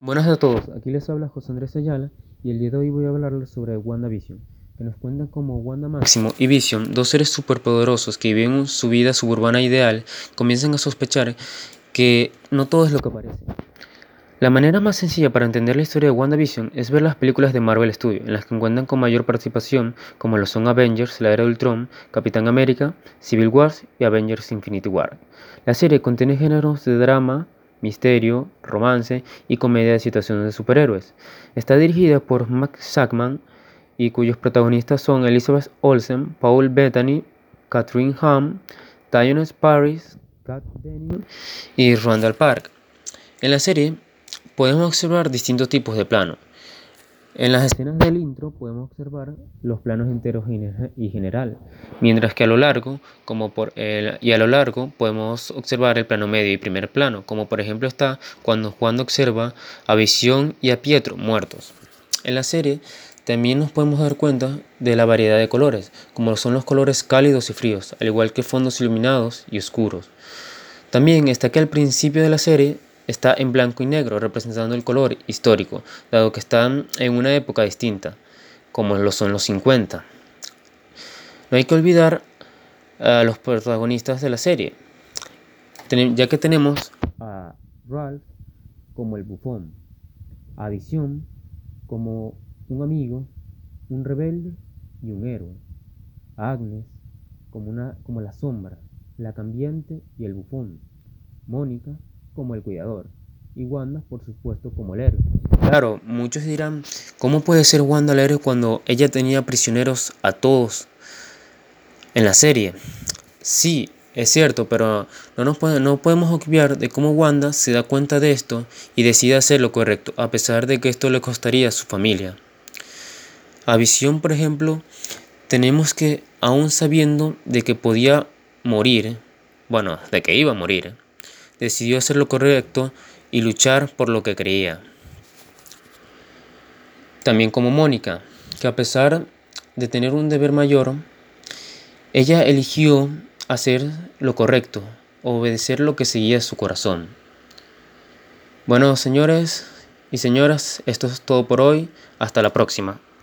Buenas a todos, aquí les habla José Andrés Ayala y el día de hoy voy a hablarles sobre WandaVision, que nos cuenta cómo Wanda Máximo y Vision, dos seres superpoderosos que viven su vida suburbana ideal, comienzan a sospechar que no todo es lo que parece. La manera más sencilla para entender la historia de WandaVision es ver las películas de Marvel Studios, en las que cuentan con mayor participación, como lo son Avengers, la Era de Ultron, Capitán América, Civil Wars y Avengers Infinity War. La serie contiene géneros de drama, misterio, romance y comedia de situaciones de superhéroes. Está dirigida por Max Sackman y cuyos protagonistas son Elizabeth Olsen, Paul Bettany, Catherine Hahn, Tyon Paris, Kat Dennings y Randall Park. En la serie podemos observar distintos tipos de planos. En las escenas del intro podemos observar los planos enteros y general, mientras que a lo largo, como por el, y a lo largo podemos observar el plano medio y primer plano, como por ejemplo está cuando Juan observa a Visión y a Pietro muertos. En la serie también nos podemos dar cuenta de la variedad de colores, como son los colores cálidos y fríos, al igual que fondos iluminados y oscuros. También está que al principio de la serie está en blanco y negro, representando el color histórico, dado que están en una época distinta, como lo son los 50. No hay que olvidar a los protagonistas de la serie, ya que tenemos a Ralph como el bufón, a Visión como un amigo, un rebelde y un héroe, a Agnes como, una, como la sombra, la cambiante y el bufón, Mónica como el cuidador y Wanda, por supuesto, como el héroe. Claro, muchos dirán, ¿cómo puede ser Wanda el héroe cuando ella tenía prisioneros a todos en la serie? Sí, es cierto, pero no, nos no podemos obviar de cómo Wanda se da cuenta de esto y decide hacer lo correcto, a pesar de que esto le costaría a su familia. A Visión, por ejemplo, tenemos que, aún sabiendo de que podía morir, bueno, de que iba a morir, decidió hacer lo correcto y luchar por lo que creía. También como Mónica, que a pesar de tener un deber mayor, ella eligió hacer lo correcto, obedecer lo que seguía su corazón. Bueno, señores y señoras, esto es todo por hoy. Hasta la próxima.